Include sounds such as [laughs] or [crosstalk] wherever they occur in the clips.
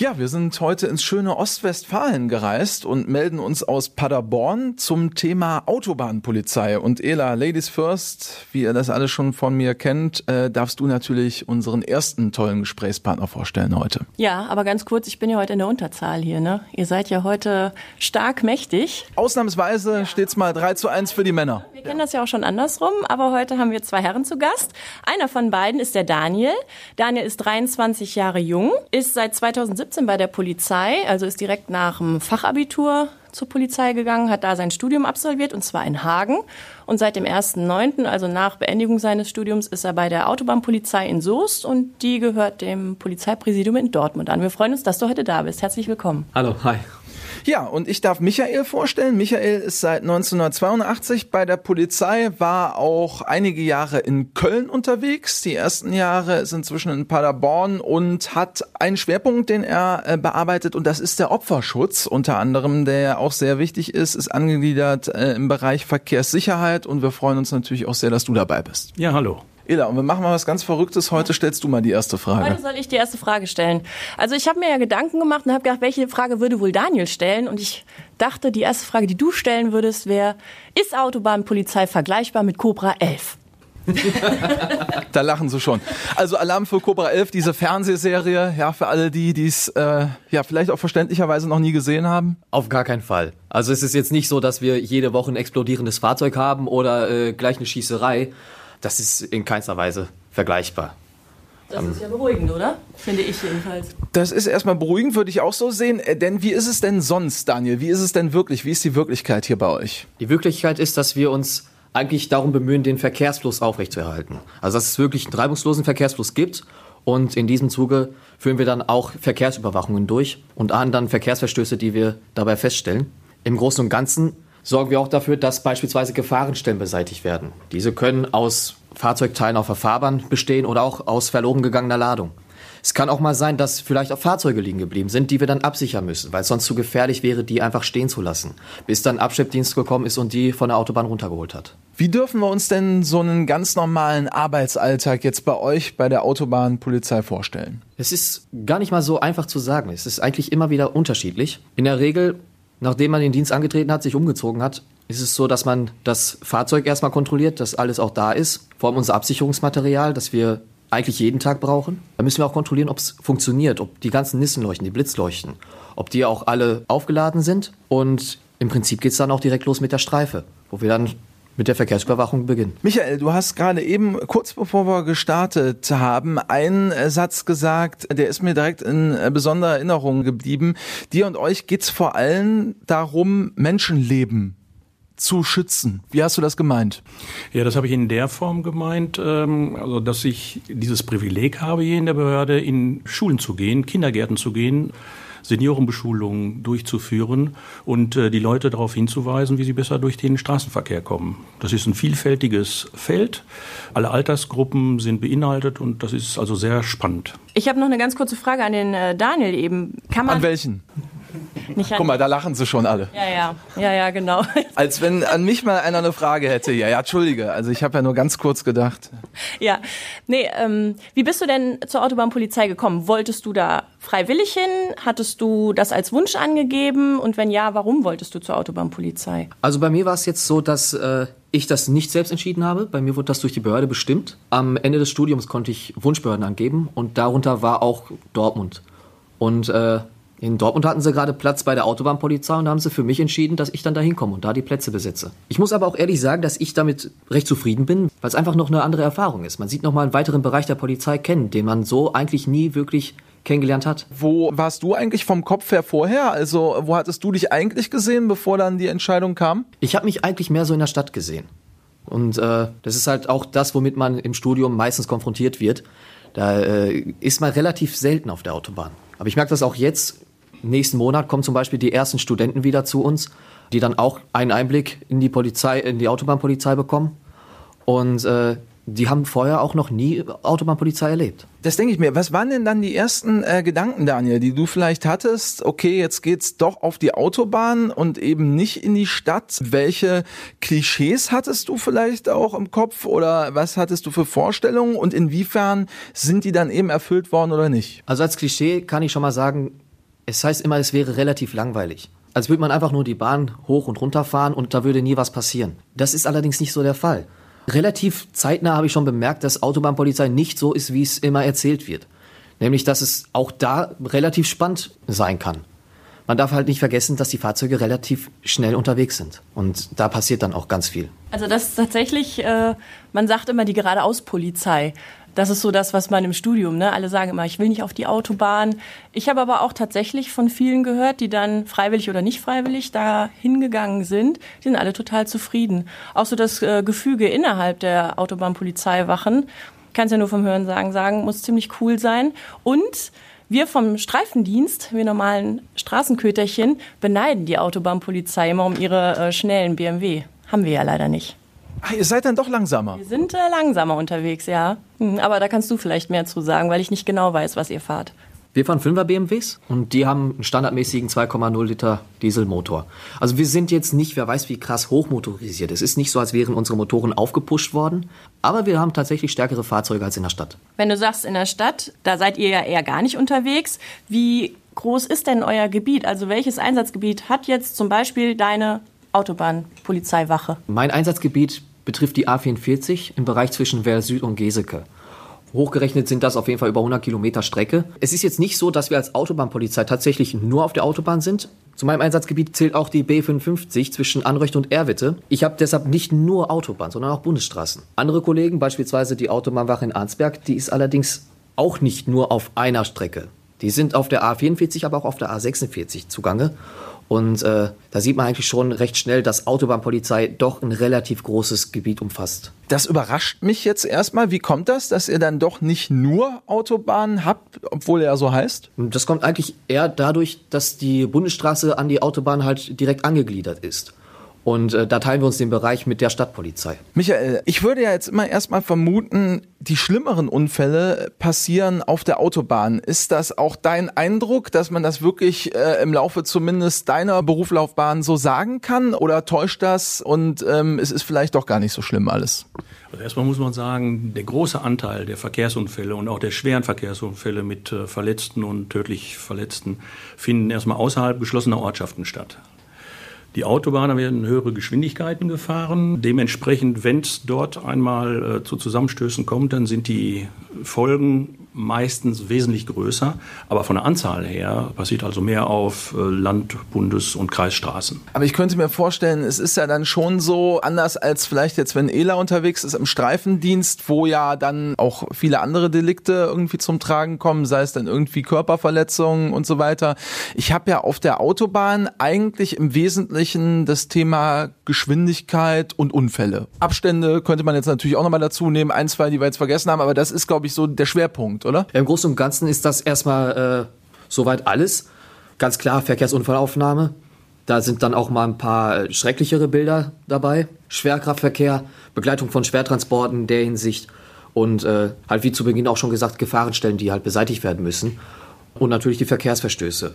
Ja, wir sind heute ins schöne Ostwestfalen gereist und melden uns aus Paderborn zum Thema Autobahnpolizei. Und Ela, Ladies First, wie ihr das alles schon von mir kennt, äh, darfst du natürlich unseren ersten tollen Gesprächspartner vorstellen heute. Ja, aber ganz kurz, ich bin ja heute in der Unterzahl hier. Ne? Ihr seid ja heute stark mächtig. Ausnahmsweise steht's mal 3 zu 1 für die Männer. Wir kennen das ja auch schon andersrum, aber heute haben wir zwei Herren zu Gast. Einer von beiden ist der Daniel. Daniel ist 23 Jahre jung, ist seit 2017 2017 bei der Polizei, also ist direkt nach dem Fachabitur zur Polizei gegangen, hat da sein Studium absolviert und zwar in Hagen. Und seit dem 1.9., also nach Beendigung seines Studiums, ist er bei der Autobahnpolizei in Soest und die gehört dem Polizeipräsidium in Dortmund an. Wir freuen uns, dass du heute da bist. Herzlich willkommen. Hallo, hi. Ja, und ich darf Michael vorstellen. Michael ist seit 1982 bei der Polizei, war auch einige Jahre in Köln unterwegs. Die ersten Jahre ist inzwischen in Paderborn und hat einen Schwerpunkt, den er äh, bearbeitet, und das ist der Opferschutz, unter anderem, der auch sehr wichtig ist, ist angegliedert äh, im Bereich Verkehrssicherheit. Und wir freuen uns natürlich auch sehr, dass du dabei bist. Ja, hallo. Ela, und wir machen mal was ganz Verrücktes. Heute stellst du mal die erste Frage. Heute soll ich die erste Frage stellen. Also ich habe mir ja Gedanken gemacht und habe gedacht, welche Frage würde wohl Daniel stellen? Und ich dachte, die erste Frage, die du stellen würdest, wäre, ist Autobahnpolizei vergleichbar mit Cobra 11? [laughs] da lachen sie schon. Also Alarm für Cobra 11, diese Fernsehserie, ja, für alle die, die es äh, ja vielleicht auch verständlicherweise noch nie gesehen haben. Auf gar keinen Fall. Also es ist jetzt nicht so, dass wir jede Woche ein explodierendes Fahrzeug haben oder äh, gleich eine Schießerei, das ist in keinster Weise vergleichbar. Das ist ja beruhigend, oder? Finde ich jedenfalls. Das ist erstmal beruhigend, würde ich auch so sehen. Äh, denn wie ist es denn sonst, Daniel? Wie ist es denn wirklich? Wie ist die Wirklichkeit hier bei euch? Die Wirklichkeit ist, dass wir uns eigentlich darum bemühen, den Verkehrsfluss aufrechtzuerhalten. Also dass es wirklich einen reibungslosen Verkehrsfluss gibt. Und in diesem Zuge führen wir dann auch Verkehrsüberwachungen durch und ahnden dann Verkehrsverstöße, die wir dabei feststellen. Im Großen und Ganzen sorgen wir auch dafür, dass beispielsweise Gefahrenstellen beseitigt werden. Diese können aus Fahrzeugteilen auf der Fahrbahn bestehen oder auch aus verloren gegangener Ladung. Es kann auch mal sein, dass vielleicht auch Fahrzeuge liegen geblieben sind, die wir dann absichern müssen, weil es sonst zu gefährlich wäre, die einfach stehen zu lassen, bis dann Abschleppdienst gekommen ist und die von der Autobahn runtergeholt hat. Wie dürfen wir uns denn so einen ganz normalen Arbeitsalltag jetzt bei euch bei der Autobahnpolizei vorstellen? Es ist gar nicht mal so einfach zu sagen. Es ist eigentlich immer wieder unterschiedlich. In der Regel Nachdem man den Dienst angetreten hat, sich umgezogen hat, ist es so, dass man das Fahrzeug erstmal kontrolliert, dass alles auch da ist. Vor allem unser Absicherungsmaterial, das wir eigentlich jeden Tag brauchen. Da müssen wir auch kontrollieren, ob es funktioniert, ob die ganzen Nissenleuchten, die Blitzleuchten, ob die auch alle aufgeladen sind. Und im Prinzip geht es dann auch direkt los mit der Streife, wo wir dann mit der Verkehrsüberwachung beginnen. Michael, du hast gerade eben, kurz bevor wir gestartet haben, einen Satz gesagt, der ist mir direkt in besonderer Erinnerung geblieben. Dir und euch geht's vor allem darum, Menschenleben zu schützen. Wie hast du das gemeint? Ja, das habe ich in der Form gemeint, ähm, also dass ich dieses Privileg habe, hier in der Behörde in Schulen zu gehen, Kindergärten zu gehen Seniorenbeschulungen durchzuführen und äh, die Leute darauf hinzuweisen, wie sie besser durch den Straßenverkehr kommen. Das ist ein vielfältiges Feld. Alle Altersgruppen sind beinhaltet und das ist also sehr spannend. Ich habe noch eine ganz kurze Frage an den äh, Daniel eben. Kann man an welchen? Nicht Guck mal, da lachen sie schon alle. Ja, ja, ja, ja, genau. [laughs] Als wenn an mich mal einer eine Frage hätte. Ja, ja, entschuldige. Also ich habe ja nur ganz kurz gedacht. Ja, nee, ähm, wie bist du denn zur Autobahnpolizei gekommen? Wolltest du da freiwillig hin? Hattest du das als Wunsch angegeben? Und wenn ja, warum wolltest du zur Autobahnpolizei? Also bei mir war es jetzt so, dass äh, ich das nicht selbst entschieden habe. Bei mir wurde das durch die Behörde bestimmt. Am Ende des Studiums konnte ich Wunschbehörden angeben und darunter war auch Dortmund. Und äh, in Dortmund hatten sie gerade Platz bei der Autobahnpolizei und da haben sie für mich entschieden, dass ich dann da hinkomme und da die Plätze besetze. Ich muss aber auch ehrlich sagen, dass ich damit recht zufrieden bin, weil es einfach noch eine andere Erfahrung ist. Man sieht noch mal einen weiteren Bereich der Polizei kennen, den man so eigentlich nie wirklich kennengelernt hat. Wo warst du eigentlich vom Kopf her vorher? Also wo hattest du dich eigentlich gesehen, bevor dann die Entscheidung kam? Ich habe mich eigentlich mehr so in der Stadt gesehen. Und äh, das ist halt auch das, womit man im Studium meistens konfrontiert wird. Da äh, ist man relativ selten auf der Autobahn. Aber ich merke das auch jetzt Nächsten Monat kommen zum Beispiel die ersten Studenten wieder zu uns, die dann auch einen Einblick in die Polizei, in die Autobahnpolizei bekommen. Und äh, die haben vorher auch noch nie Autobahnpolizei erlebt. Das denke ich mir. Was waren denn dann die ersten äh, Gedanken, Daniel, die du vielleicht hattest? Okay, jetzt geht's doch auf die Autobahn und eben nicht in die Stadt. Welche Klischees hattest du vielleicht auch im Kopf oder was hattest du für Vorstellungen und inwiefern sind die dann eben erfüllt worden oder nicht? Also als Klischee kann ich schon mal sagen, Es heißt immer, es wäre relativ langweilig. Als würde man einfach nur die Bahn hoch und runter fahren und da würde nie was passieren. Das ist allerdings nicht so der Fall. Relativ zeitnah habe ich schon bemerkt, dass Autobahnpolizei nicht so ist, wie es immer erzählt wird. Nämlich, dass es auch da relativ spannend sein kann. Man darf halt nicht vergessen, dass die Fahrzeuge relativ schnell unterwegs sind. Und da passiert dann auch ganz viel. Also das ist tatsächlich, äh, man sagt immer die Geradeaus-Polizei. Das ist so das, was man im Studium, ne? Alle sagen immer, ich will nicht auf die Autobahn. Ich habe aber auch tatsächlich von vielen gehört, die dann freiwillig oder nicht freiwillig da hingegangen sind. Die sind alle total zufrieden. Auch so das äh, Gefüge innerhalb der Autobahnpolizeiwachen, kann es ja nur vom Hören sagen, sagen, muss ziemlich cool sein. Und wir vom Streifendienst, wir normalen Straßenköterchen, beneiden die Autobahnpolizei immer um ihre äh, schnellen BMW. Haben wir ja leider nicht. Ach, ihr seid dann doch langsamer. Wir sind äh, langsamer unterwegs, ja. Hm, aber da kannst du vielleicht mehr zu sagen, weil ich nicht genau weiß, was ihr fahrt. Wir fahren 5er BMWs und die haben einen standardmäßigen 2,0 Liter Dieselmotor. Also wir sind jetzt nicht, wer weiß wie krass hochmotorisiert. Es ist nicht so, als wären unsere Motoren aufgepusht worden, aber wir haben tatsächlich stärkere Fahrzeuge als in der Stadt. Wenn du sagst in der Stadt, da seid ihr ja eher gar nicht unterwegs. Wie groß ist denn euer Gebiet? Also welches Einsatzgebiet hat jetzt zum Beispiel deine Autobahnpolizeiwache? Mein Einsatzgebiet betrifft die A44 im Bereich zwischen Werl Süd und Geseke. Hochgerechnet sind das auf jeden Fall über 100 Kilometer Strecke. Es ist jetzt nicht so, dass wir als Autobahnpolizei tatsächlich nur auf der Autobahn sind. Zu meinem Einsatzgebiet zählt auch die B55 zwischen Anröcht und Erwitte. Ich habe deshalb nicht nur Autobahn, sondern auch Bundesstraßen. Andere Kollegen, beispielsweise die Autobahnwache in Arnsberg, die ist allerdings auch nicht nur auf einer Strecke. Die sind auf der A44, aber auch auf der A46 zugange. Und äh, da sieht man eigentlich schon recht schnell, dass Autobahnpolizei doch ein relativ großes Gebiet umfasst. Das überrascht mich jetzt erstmal. Wie kommt das, dass ihr dann doch nicht nur Autobahnen habt, obwohl er so heißt? Das kommt eigentlich eher dadurch, dass die Bundesstraße an die Autobahn halt direkt angegliedert ist. Und äh, da teilen wir uns den Bereich mit der Stadtpolizei. Michael, ich würde ja jetzt immer erstmal vermuten, die schlimmeren Unfälle passieren auf der Autobahn. Ist das auch dein Eindruck, dass man das wirklich äh, im Laufe zumindest deiner Berufslaufbahn so sagen kann? Oder täuscht das und ähm, es ist vielleicht doch gar nicht so schlimm alles? Also erstmal muss man sagen, der große Anteil der Verkehrsunfälle und auch der schweren Verkehrsunfälle mit äh, Verletzten und tödlich Verletzten finden erstmal außerhalb geschlossener Ortschaften statt. Die Autobahnen werden höhere Geschwindigkeiten gefahren. Dementsprechend, wenn es dort einmal äh, zu Zusammenstößen kommt, dann sind die Folgen meistens wesentlich größer. Aber von der Anzahl her passiert also mehr auf äh, Land-, Bundes- und Kreisstraßen. Aber ich könnte mir vorstellen, es ist ja dann schon so anders als vielleicht jetzt, wenn Ela unterwegs ist im Streifendienst, wo ja dann auch viele andere Delikte irgendwie zum Tragen kommen, sei es dann irgendwie Körperverletzungen und so weiter. Ich habe ja auf der Autobahn eigentlich im Wesentlichen das Thema Geschwindigkeit und Unfälle. Abstände könnte man jetzt natürlich auch nochmal dazu nehmen, ein, zwei, die wir jetzt vergessen haben, aber das ist, glaube ich, so der Schwerpunkt, oder? Im Großen und Ganzen ist das erstmal äh, soweit alles. Ganz klar, Verkehrsunfallaufnahme. Da sind dann auch mal ein paar äh, schrecklichere Bilder dabei. Schwerkraftverkehr, Begleitung von Schwertransporten in der Hinsicht und äh, halt wie zu Beginn auch schon gesagt, Gefahrenstellen, die halt beseitigt werden müssen. Und natürlich die Verkehrsverstöße,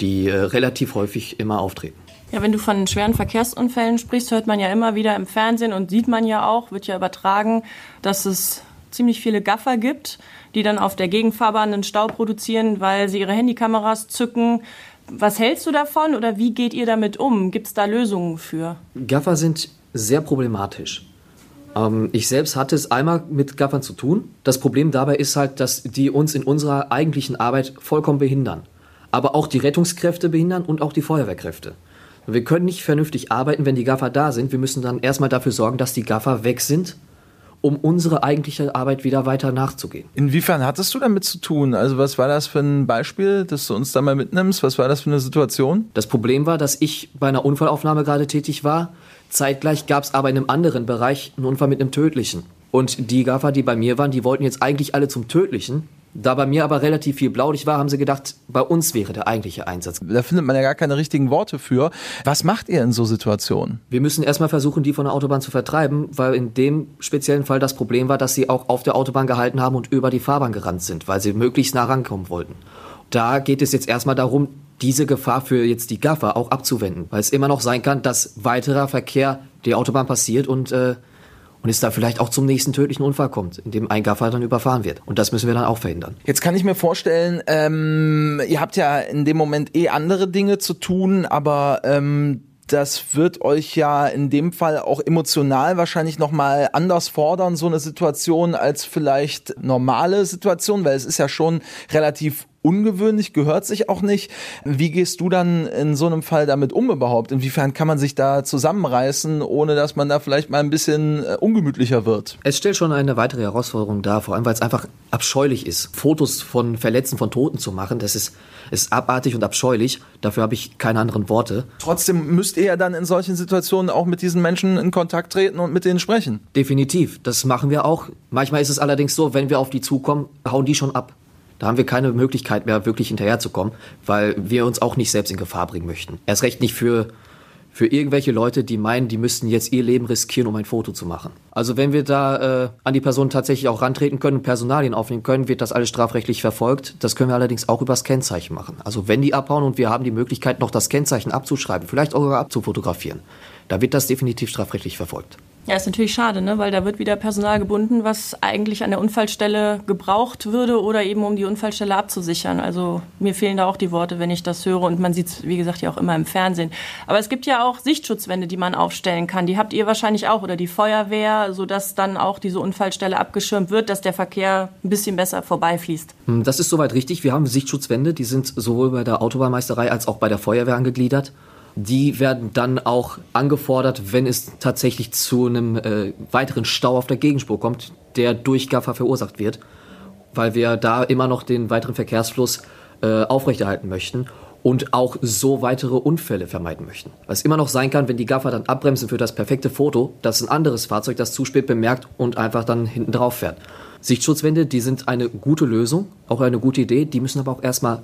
die äh, relativ häufig immer auftreten. Ja, wenn du von schweren Verkehrsunfällen sprichst, hört man ja immer wieder im Fernsehen und sieht man ja auch, wird ja übertragen, dass es ziemlich viele Gaffer gibt, die dann auf der Gegenfahrbahn einen Stau produzieren, weil sie ihre Handykameras zücken. Was hältst du davon oder wie geht ihr damit um? Gibt es da Lösungen für? Gaffer sind sehr problematisch. Ähm, ich selbst hatte es einmal mit Gaffern zu tun. Das Problem dabei ist halt, dass die uns in unserer eigentlichen Arbeit vollkommen behindern. Aber auch die Rettungskräfte behindern und auch die Feuerwehrkräfte. Wir können nicht vernünftig arbeiten, wenn die Gaffer da sind. Wir müssen dann erstmal dafür sorgen, dass die Gaffer weg sind, um unsere eigentliche Arbeit wieder weiter nachzugehen. Inwiefern hattest du damit zu tun? Also was war das für ein Beispiel, dass du uns da mal mitnimmst? Was war das für eine Situation? Das Problem war, dass ich bei einer Unfallaufnahme gerade tätig war. Zeitgleich gab es aber in einem anderen Bereich einen Unfall mit einem tödlichen. Und die Gaffer, die bei mir waren, die wollten jetzt eigentlich alle zum tödlichen. Da bei mir aber relativ viel Blaulicht war, haben sie gedacht, bei uns wäre der eigentliche Einsatz. Da findet man ja gar keine richtigen Worte für. Was macht ihr in so Situationen? Wir müssen erstmal versuchen, die von der Autobahn zu vertreiben, weil in dem speziellen Fall das Problem war, dass sie auch auf der Autobahn gehalten haben und über die Fahrbahn gerannt sind, weil sie möglichst nah rankommen wollten. Da geht es jetzt erstmal darum, diese Gefahr für jetzt die Gaffer auch abzuwenden, weil es immer noch sein kann, dass weiterer Verkehr die Autobahn passiert und äh, und es da vielleicht auch zum nächsten tödlichen Unfall kommt, in dem ein Gaffer dann überfahren wird. Und das müssen wir dann auch verhindern. Jetzt kann ich mir vorstellen, ähm, ihr habt ja in dem Moment eh andere Dinge zu tun, aber ähm, das wird euch ja in dem Fall auch emotional wahrscheinlich nochmal anders fordern, so eine Situation, als vielleicht normale Situation, weil es ist ja schon relativ ungewöhnlich, gehört sich auch nicht. Wie gehst du dann in so einem Fall damit um überhaupt? Inwiefern kann man sich da zusammenreißen, ohne dass man da vielleicht mal ein bisschen äh, ungemütlicher wird? Es stellt schon eine weitere Herausforderung dar, vor allem weil es einfach abscheulich ist, Fotos von Verletzten, von Toten zu machen. Das ist, ist abartig und abscheulich. Dafür habe ich keine anderen Worte. Trotzdem müsst ihr ja dann in solchen Situationen auch mit diesen Menschen in Kontakt treten und mit denen sprechen. Definitiv, das machen wir auch. Manchmal ist es allerdings so, wenn wir auf die zukommen, hauen die schon ab. Da haben wir keine Möglichkeit mehr, wirklich hinterherzukommen, weil wir uns auch nicht selbst in Gefahr bringen möchten. Erst recht nicht für, für irgendwelche Leute, die meinen, die müssten jetzt ihr Leben riskieren, um ein Foto zu machen. Also wenn wir da äh, an die Person tatsächlich auch rantreten können und Personalien aufnehmen können, wird das alles strafrechtlich verfolgt. Das können wir allerdings auch übers Kennzeichen machen. Also wenn die abhauen und wir haben die Möglichkeit, noch das Kennzeichen abzuschreiben, vielleicht auch abzufotografieren, da wird das definitiv strafrechtlich verfolgt. Ja, ist natürlich schade, ne? weil da wird wieder Personal gebunden, was eigentlich an der Unfallstelle gebraucht würde oder eben um die Unfallstelle abzusichern. Also mir fehlen da auch die Worte, wenn ich das höre und man sieht es, wie gesagt, ja auch immer im Fernsehen. Aber es gibt ja auch Sichtschutzwände, die man aufstellen kann. Die habt ihr wahrscheinlich auch oder die Feuerwehr, sodass dann auch diese Unfallstelle abgeschirmt wird, dass der Verkehr ein bisschen besser vorbeifließt. Hm, das ist soweit richtig. Wir haben Sichtschutzwände, die sind sowohl bei der Autobahnmeisterei als auch bei der Feuerwehr angegliedert die werden dann auch angefordert, wenn es tatsächlich zu einem äh, weiteren Stau auf der Gegenspur kommt, der durch Gaffer verursacht wird, weil wir da immer noch den weiteren Verkehrsfluss äh, aufrechterhalten möchten und auch so weitere Unfälle vermeiden möchten. Was immer noch sein kann, wenn die Gaffer dann abbremsen für das perfekte Foto, dass ein anderes Fahrzeug das zu spät bemerkt und einfach dann hinten drauf fährt. Sichtschutzwände, die sind eine gute Lösung, auch eine gute Idee, die müssen aber auch erstmal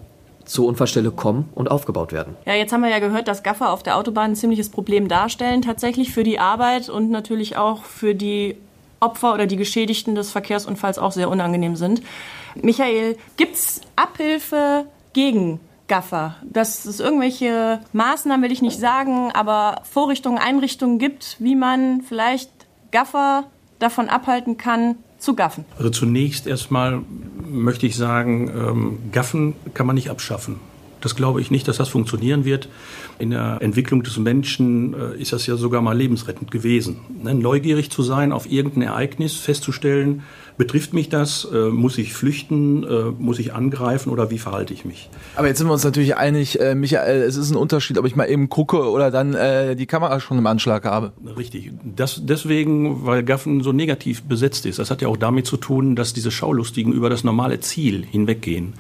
zur Unfallstelle kommen und aufgebaut werden. Ja, jetzt haben wir ja gehört, dass Gaffer auf der Autobahn ein ziemliches Problem darstellen, tatsächlich für die Arbeit und natürlich auch für die Opfer oder die Geschädigten des Verkehrsunfalls auch sehr unangenehm sind. Michael, gibt es Abhilfe gegen Gaffer? Dass es irgendwelche Maßnahmen, will ich nicht sagen, aber Vorrichtungen, Einrichtungen gibt, wie man vielleicht Gaffer davon abhalten kann, zu gaffen? Also zunächst erstmal möchte ich sagen, ähm, Gaffen kann man nicht abschaffen. Das glaube ich nicht, dass das funktionieren wird. In der Entwicklung des Menschen äh, ist das ja sogar mal lebensrettend gewesen. Ne? Neugierig zu sein auf irgendein Ereignis, festzustellen, Betrifft mich das? Äh, muss ich flüchten? Äh, muss ich angreifen oder wie verhalte ich mich? Aber jetzt sind wir uns natürlich einig, äh, Michael, es ist ein Unterschied, ob ich mal eben gucke oder dann die Kamera schon im Anschlag habe. Richtig. Das deswegen, weil Gaffen so negativ besetzt ist. Das hat ja auch damit zu tun, dass diese Schaulustigen über das normale Ziel hinweggehen.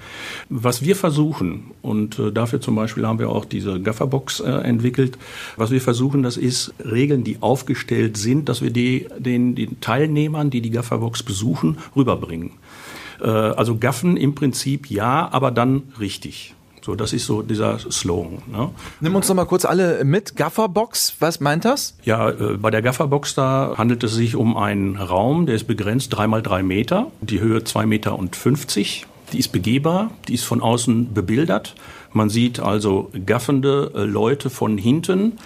Was wir versuchen, und dafür zum Beispiel haben wir auch diese Gafferbox entwickelt, was wir versuchen, das ist Regeln, die aufgestellt sind, dass wir die, den, den Teilnehmern, die die Gafferbox besuchen, Gaffen rüberbringen. Äh, also Gaffen im Prinzip ja, aber dann richtig. So, das ist so dieser Slogan. Ne? Nimm uns noch mal kurz alle mit. Gafferbox, was meint das? Ja, äh, bei der Gafferbox da handelt es sich um einen Raum, der ist begrenzt, drei mal drei Meter, die Höhe zwei Meter und fünfzig. Die ist begehbar, die ist von außen bebildert. Man sieht also gaffende äh, Leute von hinten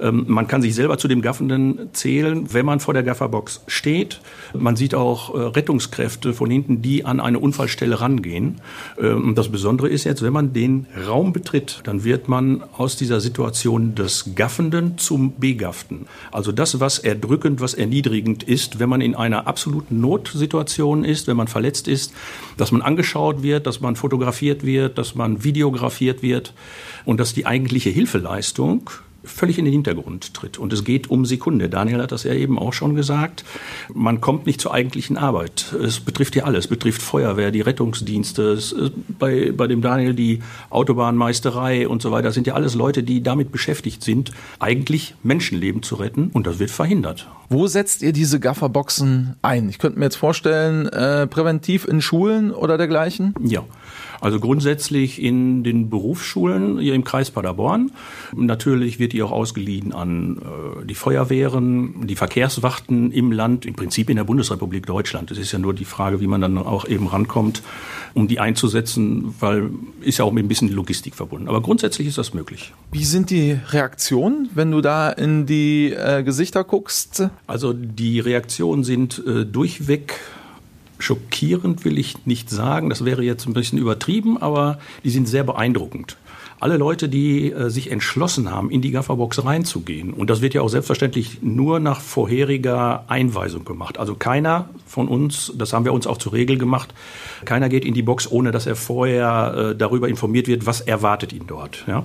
ähm, man kann sich selber zu dem Gaffenden zählen, wenn man vor der Gafferbox steht. Man sieht auch äh, Rettungskräfte von hinten, die an eine Unfallstelle rangehen. Ähm, das Besondere ist jetzt, wenn man den Raum betritt, dann wird man aus dieser Situation des Gaffenden zum Begafften. Also das, was erdrückend, was erniedrigend ist, wenn man in einer absoluten Notsituation ist, wenn man verletzt ist, dass man angeschaut wird, dass man fotografiert wird, dass man videografiert wird und dass die eigentliche Hilfeleistung völlig in den Hintergrund tritt. Und es geht um Sekunde. Daniel hat das ja eben auch schon gesagt. Man kommt nicht zur eigentlichen Arbeit. Es betrifft ja alles. Es betrifft Feuerwehr, die Rettungsdienste, bei, bei dem Daniel die Autobahnmeisterei und so weiter. Das sind ja alles Leute, die damit beschäftigt sind, eigentlich Menschenleben zu retten. Und das wird verhindert. Wo setzt ihr diese Gafferboxen ein? Ich könnte mir jetzt vorstellen, äh, präventiv in Schulen oder dergleichen? Ja. Also grundsätzlich in den Berufsschulen hier im Kreis Paderborn. Natürlich wird die auch ausgeliehen an äh, die Feuerwehren, die Verkehrswachten im Land, im Prinzip in der Bundesrepublik Deutschland. Es ist ja nur die Frage, wie man dann auch eben rankommt, um die einzusetzen, weil ist ja auch mit ein bisschen Logistik verbunden. Aber grundsätzlich ist das möglich. Wie sind die Reaktionen, wenn du da in die äh, Gesichter guckst? Also die Reaktionen sind äh, durchweg schockierend will ich nicht sagen, das wäre jetzt ein bisschen übertrieben, aber die sind sehr beeindruckend. Alle Leute, die äh, sich entschlossen haben, in die Gafferbox reinzugehen, und das wird ja auch selbstverständlich nur nach vorheriger Einweisung gemacht. Also keiner von uns, das haben wir uns auch zur Regel gemacht, keiner geht in die Box, ohne dass er vorher äh, darüber informiert wird, was erwartet ihn dort. Ja?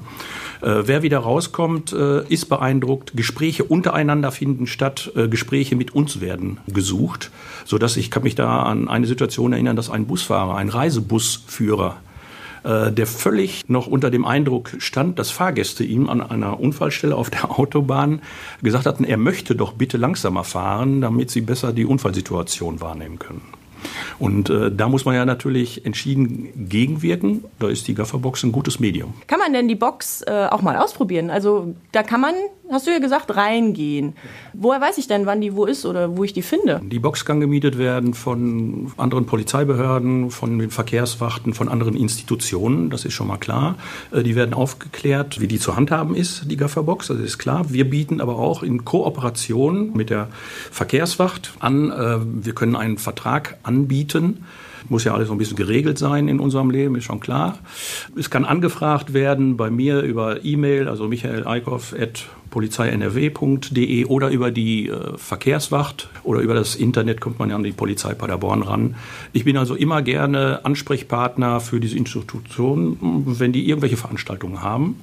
Äh, wer wieder rauskommt, äh, ist beeindruckt. Gespräche untereinander finden statt. Äh, Gespräche mit uns werden gesucht, so dass ich kann mich da an eine Situation erinnern, dass ein Busfahrer, ein Reisebusführer äh, der völlig noch unter dem Eindruck stand, dass Fahrgäste ihm an einer Unfallstelle auf der Autobahn gesagt hatten, er möchte doch bitte langsamer fahren, damit sie besser die Unfallsituation wahrnehmen können. Und äh, da muss man ja natürlich entschieden gegenwirken. Da ist die Gafferbox ein gutes Medium. Kann man denn die Box äh, auch mal ausprobieren? Also da kann man, hast du ja gesagt, reingehen. Woher weiß ich denn, wann die wo ist oder wo ich die finde? Die Box kann gemietet werden von anderen Polizeibehörden, von den Verkehrswachten, von anderen Institutionen. Das ist schon mal klar. Äh, die werden aufgeklärt, wie die zu handhaben ist, die Gafferbox. Das ist klar. Wir bieten aber auch in Kooperation mit der Verkehrswacht an, äh, wir können einen Vertrag anbieten. Muss ja alles so ein bisschen geregelt sein in unserem Leben, ist schon klar. Es kann angefragt werden bei mir über E-Mail, also Michael Eickhoff at polizeinrw.de oder über die äh, Verkehrswacht oder über das Internet kommt man ja an die Polizei Paderborn ran. Ich bin also immer gerne Ansprechpartner für diese Institutionen, wenn die irgendwelche Veranstaltungen haben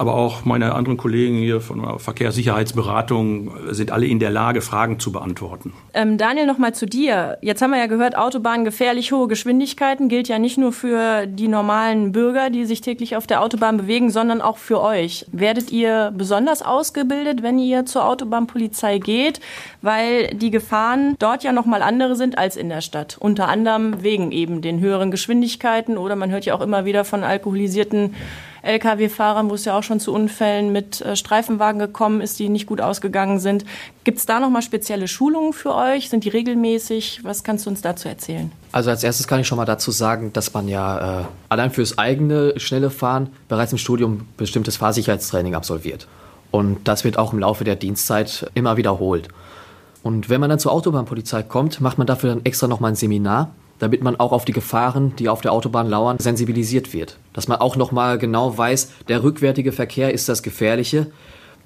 aber auch meine anderen Kollegen hier von der Verkehrssicherheitsberatung sind alle in der Lage, Fragen zu beantworten. Ähm, Daniel, noch mal zu dir. Jetzt haben wir ja gehört, Autobahn gefährlich hohe Geschwindigkeiten gilt ja nicht nur für die normalen Bürger, die sich täglich auf der Autobahn bewegen, sondern auch für euch. Werdet ihr besonders ausgebildet, wenn ihr zur Autobahnpolizei geht, weil die Gefahren dort ja noch mal andere sind als in der Stadt. Unter anderem wegen eben den höheren Geschwindigkeiten oder man hört ja auch immer wieder von alkoholisierten Lkw-Fahrern, wo es ja auch schon zu Unfällen mit äh, Streifenwagen gekommen ist, die nicht gut ausgegangen sind. Gibt es da nochmal spezielle Schulungen für euch? Sind die regelmäßig? Was kannst du uns dazu erzählen? Also als erstes kann ich schon mal dazu sagen, dass man ja äh, allein fürs eigene schnelle Fahren bereits im Studium bestimmtes Fahrsicherheitstraining absolviert. Und das wird auch im Laufe der Dienstzeit immer wiederholt. Und wenn man dann zur Autobahnpolizei kommt, macht man dafür dann extra nochmal ein Seminar, damit man auch auf die Gefahren, die auf der Autobahn lauern, sensibilisiert wird. Dass man auch nochmal genau weiß, der rückwärtige Verkehr ist das Gefährliche.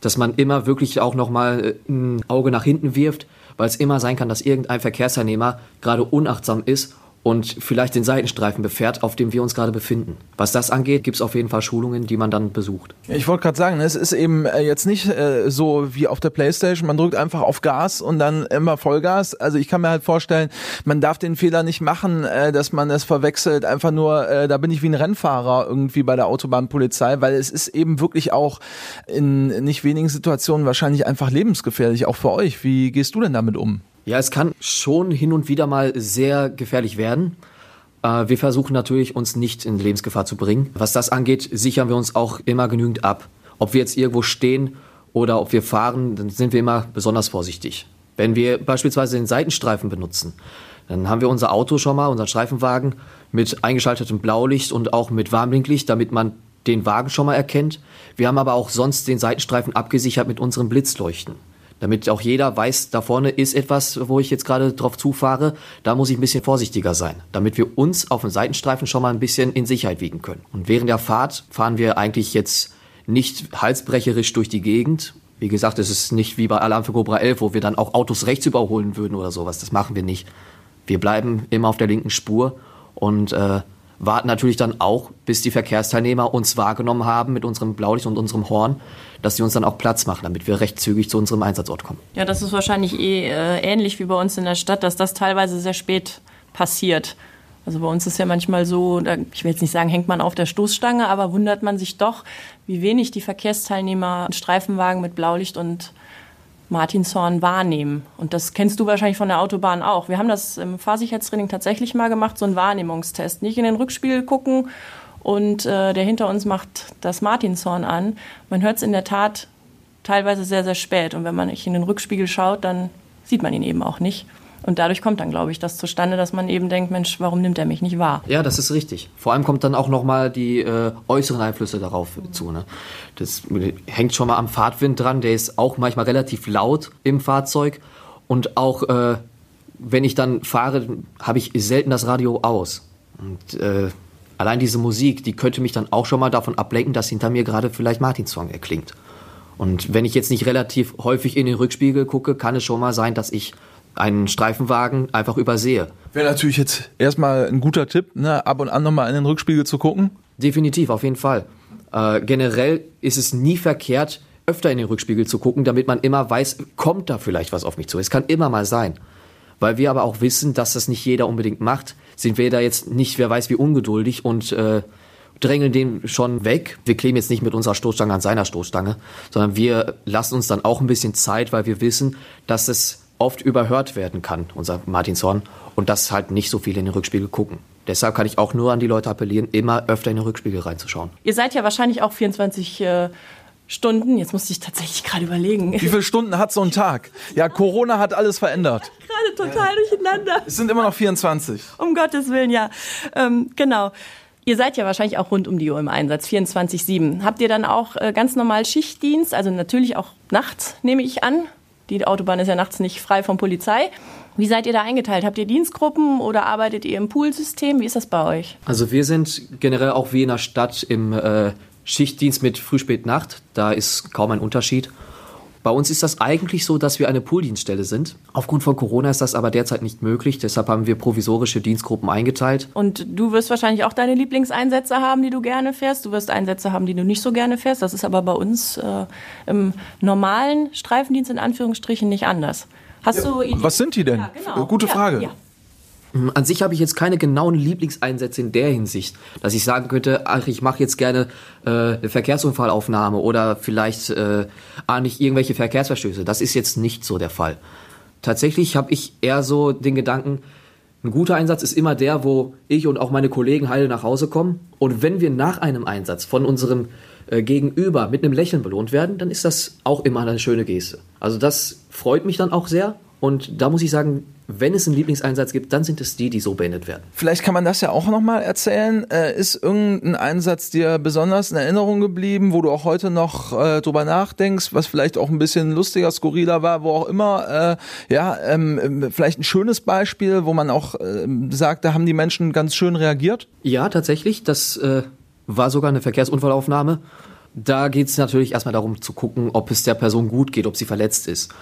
Dass man immer wirklich auch nochmal äh, ein Auge nach hinten wirft, weil es immer sein kann, dass irgendein Verkehrsteilnehmer gerade unachtsam ist und vielleicht den Seitenstreifen befährt, auf dem wir uns gerade befinden. Was das angeht, gibt es auf jeden Fall Schulungen, die man dann besucht. Ich wollte gerade sagen, es ist eben äh, jetzt nicht äh, so wie auf der Playstation, man drückt einfach auf Gas und dann immer Vollgas. Also ich kann mir halt vorstellen, man darf den Fehler nicht machen, äh, dass man es verwechselt, einfach nur, da bin ich wie ein Rennfahrer irgendwie bei der Autobahnpolizei, weil es ist eben wirklich auch in nicht wenigen Situationen wahrscheinlich einfach lebensgefährlich, auch für euch. Wie gehst du denn damit um? Ja, es kann schon hin und wieder mal sehr gefährlich werden. Äh, wir versuchen natürlich, uns nicht in Lebensgefahr zu bringen. Was das angeht, sichern wir uns auch immer genügend ab. Ob wir jetzt irgendwo stehen oder ob wir fahren, dann sind wir immer besonders vorsichtig. Wenn wir beispielsweise den Seitenstreifen benutzen, dann haben wir unser Auto schon mal, unseren Streifenwagen, mit eingeschaltetem Blaulicht und auch mit Warnblinklicht, damit man den Wagen schon mal erkennt. Wir haben aber auch sonst den Seitenstreifen abgesichert mit unseren Blitzleuchten damit auch jeder weiß, da vorne ist etwas, wo ich jetzt gerade drauf zufahre, da muss ich ein bisschen vorsichtiger sein, damit wir uns auf dem Seitenstreifen schon mal ein bisschen in Sicherheit wiegen können. Und während der Fahrt fahren wir eigentlich jetzt nicht halsbrecherisch durch die Gegend. Wie gesagt, es ist nicht wie bei Alarm für Cobra 11, wo wir dann auch Autos rechts überholen würden oder sowas. Das machen wir nicht. Wir bleiben immer auf der linken Spur und äh, warten natürlich dann auch, bis die Verkehrsteilnehmer uns wahrgenommen haben mit unserem Blaulicht und unserem Horn, dass sie uns dann auch Platz machen, damit wir recht zügig zu unserem Einsatzort kommen. Ja, das ist wahrscheinlich eh äh, ähnlich wie bei uns in der Stadt, dass das teilweise sehr spät passiert. Also bei uns ist ja manchmal so, ich will jetzt nicht sagen, hängt man auf der Stoßstange, aber wundert man sich doch, wie wenig die Verkehrsteilnehmer Streifenwagen mit Blaulicht und Martinshorn wahrnehmen. Und das kennst du wahrscheinlich von der Autobahn auch. Wir haben das im Fahrsicherheitstraining tatsächlich mal gemacht, so einen Wahrnehmungstest. Nicht in den Rückspiegel gucken und äh, der hinter uns macht das Martinshorn an. Man hört es in der Tat teilweise sehr, sehr spät. Und wenn man nicht in den Rückspiegel schaut, dann sieht man ihn eben auch nicht. Und dadurch kommt dann, glaube ich, das zustande, dass man eben denkt, Mensch, warum nimmt er mich nicht wahr? Ja, das ist richtig. Vor allem kommt dann auch nochmal die äh, äußeren Einflüsse darauf zu. Ne? Das hängt schon mal am Fahrtwind dran, der ist auch manchmal relativ laut im Fahrzeug. Und auch äh, wenn ich dann fahre, habe ich selten das Radio aus. Und äh, allein diese Musik, die könnte mich dann auch schon mal davon ablenken, dass hinter mir gerade vielleicht Martins Song erklingt. Und wenn ich jetzt nicht relativ häufig in den Rückspiegel gucke, kann es schon mal sein, dass ich einen Streifenwagen einfach übersehe. Wäre natürlich jetzt erstmal ein guter Tipp, ne, ab und an nochmal in den Rückspiegel zu gucken. Definitiv, auf jeden Fall. Äh, generell ist es nie verkehrt, öfter in den Rückspiegel zu gucken, damit man immer weiß, kommt da vielleicht was auf mich zu. Es kann immer mal sein. Weil wir aber auch wissen, dass das nicht jeder unbedingt macht, sind wir da jetzt nicht, wer weiß wie ungeduldig und äh, drängeln den schon weg. Wir kleben jetzt nicht mit unserer Stoßstange an seiner Stoßstange, sondern wir lassen uns dann auch ein bisschen Zeit, weil wir wissen, dass es oft überhört werden kann, unser Martinshorn, und dass halt nicht so viele in den Rückspiegel gucken. Deshalb kann ich auch nur an die Leute appellieren, immer öfter in den Rückspiegel reinzuschauen. Ihr seid ja wahrscheinlich auch 24 äh, Stunden, jetzt musste ich tatsächlich gerade überlegen. Wie viele Stunden hat so ein Tag? Ja, Corona hat alles verändert. [laughs] gerade total durcheinander. Es sind immer noch 24. Um Gottes Willen, ja. Ähm, genau. Ihr seid ja wahrscheinlich auch rund um die Uhr im Einsatz, 24-7. Habt ihr dann auch äh, ganz normal Schichtdienst, also natürlich auch nachts, nehme ich an? Die Autobahn ist ja nachts nicht frei von Polizei. Wie seid ihr da eingeteilt? Habt ihr Dienstgruppen oder arbeitet ihr im Poolsystem? Wie ist das bei euch? Also wir sind generell auch wie in der Stadt im äh, Schichtdienst mit Früh, Spät, Nacht. Da ist kaum ein Unterschied. Bei uns ist das eigentlich so, dass wir eine Pooldienststelle sind. Aufgrund von Corona ist das aber derzeit nicht möglich. Deshalb haben wir provisorische Dienstgruppen eingeteilt. Und du wirst wahrscheinlich auch deine Lieblingseinsätze haben, die du gerne fährst. Du wirst Einsätze haben, die du nicht so gerne fährst. Das ist aber bei uns äh, im normalen Streifendienst in Anführungsstrichen nicht anders. Hast ja, du Ideen? Was sind die denn? Ja, genau. Gute Frage. Ja, An sich habe ich jetzt keine genauen Lieblingseinsätze in der Hinsicht, dass ich sagen könnte, ach, ich mache jetzt gerne äh, eine Verkehrsunfallaufnahme oder vielleicht äh, ahne ich irgendwelche Verkehrsverstöße. Das ist jetzt nicht so der Fall. Tatsächlich habe ich eher so den Gedanken, ein guter Einsatz ist immer der, wo ich und auch meine Kollegen heile nach Hause kommen. Und wenn wir nach einem Einsatz von unserem äh, Gegenüber mit einem Lächeln belohnt werden, dann ist das auch immer eine schöne Geste. Also das freut mich dann auch sehr. Und da muss ich sagen, wenn es einen Lieblingseinsatz gibt, dann sind es die, die so beendet werden. Vielleicht kann man das ja auch nochmal erzählen. Äh, ist irgendein Einsatz dir besonders in Erinnerung geblieben, wo du auch heute noch äh, drüber nachdenkst, was vielleicht auch ein bisschen lustiger, skurriler war, wo auch immer, äh, ja, ähm, ähm vielleicht ein schönes Beispiel, wo man auch äh, sagt, da haben die Menschen ganz schön reagiert? Ja, tatsächlich. Das äh, war sogar eine Verkehrsunfallaufnahme. Da geht es natürlich erstmal darum zu gucken, ob es der Person gut geht, ob sie verletzt ist.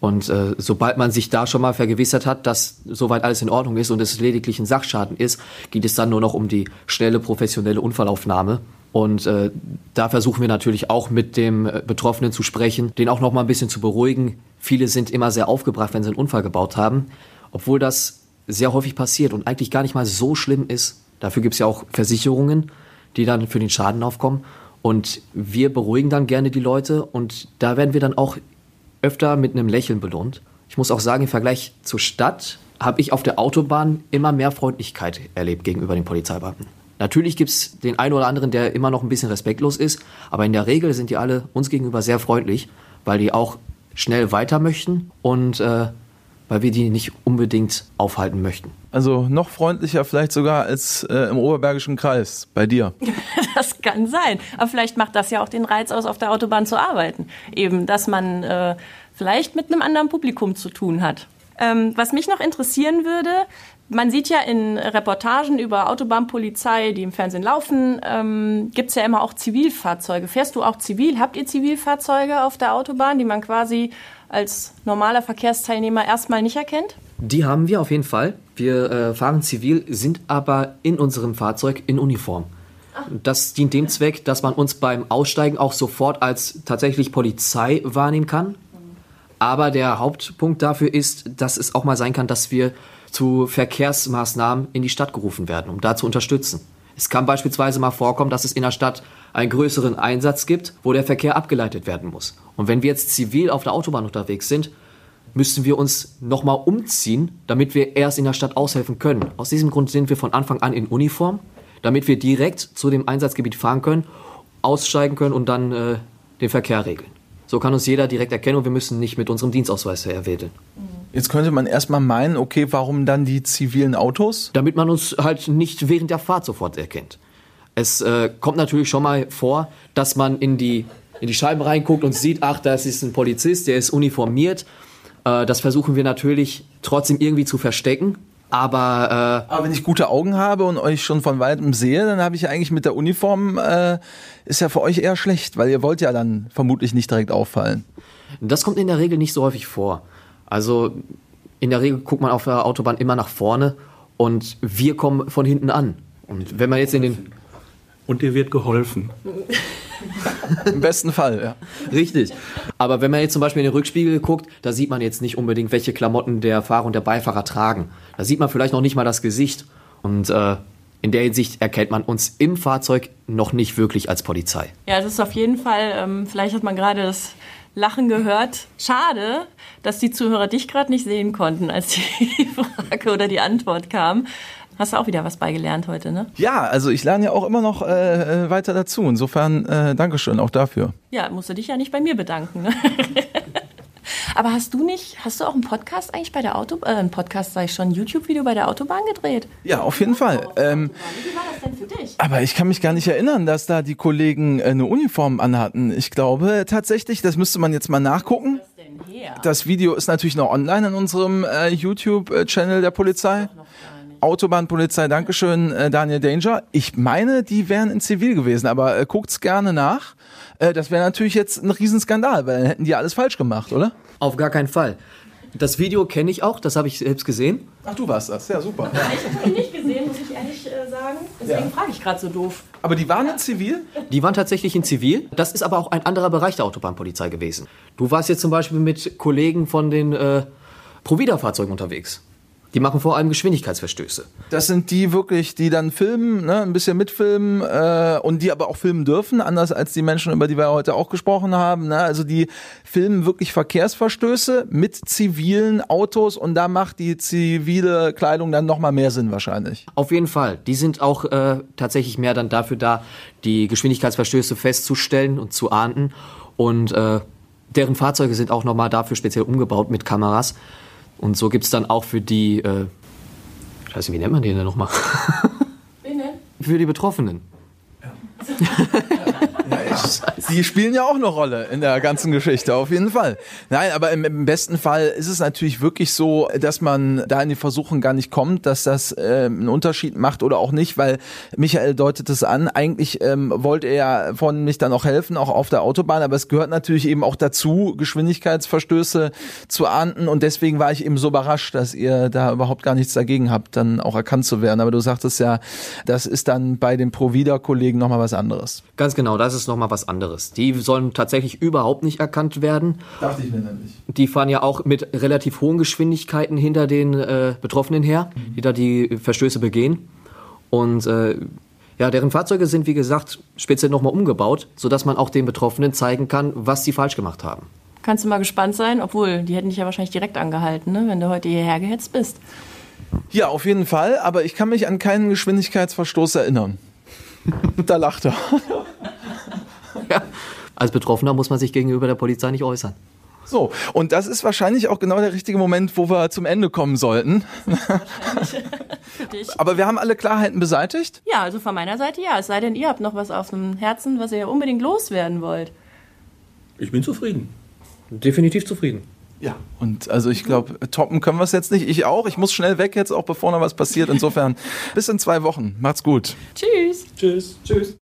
Und äh, sobald man sich da schon mal vergewissert hat, dass soweit alles in Ordnung ist und es lediglich ein Sachschaden ist, geht es dann nur noch um die schnelle professionelle Unfallaufnahme. Und äh, da versuchen wir natürlich auch mit dem äh, Betroffenen zu sprechen, den auch noch mal ein bisschen zu beruhigen. Viele sind immer sehr aufgebracht, wenn sie einen Unfall gebaut haben, obwohl das sehr häufig passiert und eigentlich gar nicht mal so schlimm ist. Dafür gibt es ja auch Versicherungen, die dann für den Schaden aufkommen. Und wir beruhigen dann gerne die Leute und da werden wir dann auch öfter mit einem Lächeln belohnt. Ich muss auch sagen, im Vergleich zur Stadt habe ich auf der Autobahn immer mehr Freundlichkeit erlebt gegenüber den Polizeibeamten. Natürlich gibt es den einen oder anderen, der immer noch ein bisschen respektlos ist, aber in der Regel sind die alle uns gegenüber sehr freundlich, weil die auch schnell weiter möchten und äh, weil wir die nicht unbedingt aufhalten möchten. Also noch freundlicher vielleicht sogar als äh, im Oberbergischen Kreis bei dir. [laughs] das kann sein. Aber vielleicht macht das ja auch den Reiz aus, auf der Autobahn zu arbeiten. Eben, dass man äh, vielleicht mit einem anderen Publikum zu tun hat. Ähm, was mich noch interessieren würde, man sieht ja in Reportagen über Autobahnpolizei, die im Fernsehen laufen, ähm, gibt es ja immer auch Zivilfahrzeuge. Fährst du auch zivil? Habt ihr Zivilfahrzeuge auf der Autobahn, die man quasi als normaler Verkehrsteilnehmer erstmal nicht erkennt? Die haben wir auf jeden Fall. Wir äh, fahren zivil, sind aber in unserem Fahrzeug in Uniform. Ach. Das dient dem Zweck, dass man uns beim Aussteigen auch sofort als tatsächlich Polizei wahrnehmen kann. Aber der Hauptpunkt dafür ist, dass es auch mal sein kann, dass wir zu Verkehrsmaßnahmen in die Stadt gerufen werden, um da zu unterstützen. Es kann beispielsweise mal vorkommen, dass es in der Stadt einen größeren Einsatz gibt, wo der Verkehr abgeleitet werden muss. Und wenn wir jetzt zivil auf der Autobahn unterwegs sind, müssten wir uns nochmal umziehen, damit wir erst in der Stadt aushelfen können. Aus diesem Grund sind wir von Anfang an in Uniform, damit wir direkt zu dem Einsatzgebiet fahren können, aussteigen können und dann äh, den Verkehr regeln. So kann uns jeder direkt erkennen und wir müssen nicht mit unserem Dienstausweis erwählen. Jetzt könnte man erstmal meinen, okay, warum dann die zivilen Autos? Damit man uns halt nicht während der Fahrt sofort erkennt. Es äh, kommt natürlich schon mal vor, dass man in die, in die Scheiben reinguckt und sieht, ach, das ist ein Polizist, der ist uniformiert. Äh, das versuchen wir natürlich trotzdem irgendwie zu verstecken. Aber, äh, Aber wenn ich gute Augen habe und euch schon von weitem sehe, dann habe ich ja eigentlich mit der Uniform, äh, ist ja für euch eher schlecht, weil ihr wollt ja dann vermutlich nicht direkt auffallen. Das kommt in der Regel nicht so häufig vor. Also in der Regel guckt man auf der Autobahn immer nach vorne und wir kommen von hinten an. Und wenn man jetzt in den und dir wird geholfen. Im besten Fall, ja. Richtig. Aber wenn man jetzt zum Beispiel in den Rückspiegel guckt, da sieht man jetzt nicht unbedingt, welche Klamotten der Fahrer und der Beifahrer tragen. Da sieht man vielleicht noch nicht mal das Gesicht. Und äh, in der Hinsicht erkennt man uns im Fahrzeug noch nicht wirklich als Polizei. Ja, es ist auf jeden Fall, ähm, vielleicht hat man gerade das Lachen gehört. Schade, dass die Zuhörer dich gerade nicht sehen konnten, als die [laughs] Frage oder die Antwort kam. Hast du auch wieder was beigelernt heute, ne? Ja, also ich lerne ja auch immer noch äh, äh, weiter dazu. Insofern äh, Dankeschön auch dafür. Ja, musst du dich ja nicht bei mir bedanken. Ne? [laughs] Aber hast du nicht, hast du auch einen Podcast eigentlich bei der Autobahn, äh, einen Podcast, sag ich schon, YouTube-Video bei der Autobahn gedreht? Ja, auf jeden Fall. Ähm, Wie war das denn für dich? aber ich kann mich gar nicht erinnern, dass da die Kollegen äh, eine Uniform anhatten. Ich glaube tatsächlich, das müsste man jetzt mal nachgucken. Was denn her? Das Video ist natürlich noch online in unserem äh, YouTube-Channel der Polizei. Autobahnpolizei, Dankeschön, äh, Daniel Danger. Ich meine, die wären in Zivil gewesen, aber äh, guckt's gerne nach. Äh, das wäre natürlich jetzt ein Riesenskandal, weil dann hätten die alles falsch gemacht, oder? Auf gar keinen Fall. Das Video kenne ich auch, das habe ich selbst gesehen. Ach, du warst das, ja super. Ich habe ihn nicht gesehen, muss ich ehrlich äh, sagen. Deswegen Ja. frage ich gerade so doof. Aber die waren in Zivil? Die waren tatsächlich in Zivil. Das ist aber auch ein anderer Bereich der Autobahnpolizei gewesen. Du warst jetzt zum Beispiel mit Kollegen von den äh, Provida-Fahrzeugen unterwegs. Die machen vor allem Geschwindigkeitsverstöße. Das sind die wirklich, die dann filmen, ne, ein bisschen mitfilmen äh, und die aber auch filmen dürfen, anders als die Menschen, über die wir heute auch gesprochen haben. Ne? Also die filmen wirklich Verkehrsverstöße mit zivilen Autos und da macht die zivile Kleidung dann nochmal mehr Sinn wahrscheinlich. Auf jeden Fall. Die sind auch äh, tatsächlich mehr dann dafür da, die Geschwindigkeitsverstöße festzustellen und zu ahnden. Und äh, deren Fahrzeuge sind auch nochmal dafür speziell umgebaut mit Kameras. Und so gibt's dann auch für die, äh, scheiße, wie nennt man die denn nochmal? Für die Betroffenen. [laughs] Die spielen ja auch eine Rolle in der ganzen Geschichte, auf jeden Fall. Nein, aber im, im besten Fall ist es natürlich wirklich so, dass man da in die Versuchung gar nicht kommt, dass das ähm, einen Unterschied macht oder auch nicht, weil Michael deutet es an. Eigentlich ähm, wollte er ja von mich dann auch helfen, auch auf der Autobahn, aber es gehört natürlich eben auch dazu, Geschwindigkeitsverstöße zu ahnden und deswegen war ich eben so überrascht, dass ihr da überhaupt gar nichts dagegen habt, dann auch erkannt zu werden. Aber du sagtest ja, das ist dann bei den Provida-Kollegen nochmal was anderes. Ganz genau, das ist nochmal was anderes. Die sollen tatsächlich überhaupt nicht erkannt werden. Dachte ich mir nämlich. Die fahren ja auch mit relativ hohen Geschwindigkeiten hinter den äh, Betroffenen her, die da die Verstöße begehen. Und äh, ja, deren Fahrzeuge sind, wie gesagt, speziell nochmal umgebaut, sodass man auch den Betroffenen zeigen kann, was sie falsch gemacht haben. Kannst du mal gespannt sein, obwohl die hätten dich ja wahrscheinlich direkt angehalten, ne, wenn du heute hierher gehetzt bist. Ja, auf jeden Fall, aber ich kann mich an keinen Geschwindigkeitsverstoß erinnern. [laughs] da lacht er. Ja. Als Betroffener muss man sich gegenüber der Polizei nicht äußern. So, und das ist wahrscheinlich auch genau der richtige Moment, wo wir zum Ende kommen sollten. Für dich. Aber wir haben alle Klarheiten beseitigt. Ja, also von meiner Seite ja. Es sei denn, ihr habt noch was auf dem Herzen, was ihr unbedingt loswerden wollt. Ich bin zufrieden. Definitiv zufrieden. Ja. Und also ich glaube, toppen können wir es jetzt nicht. Ich auch. Ich muss schnell weg jetzt, auch bevor noch was passiert. Insofern [laughs] bis in zwei Wochen. Macht's gut. Tschüss. Tschüss. Tschüss.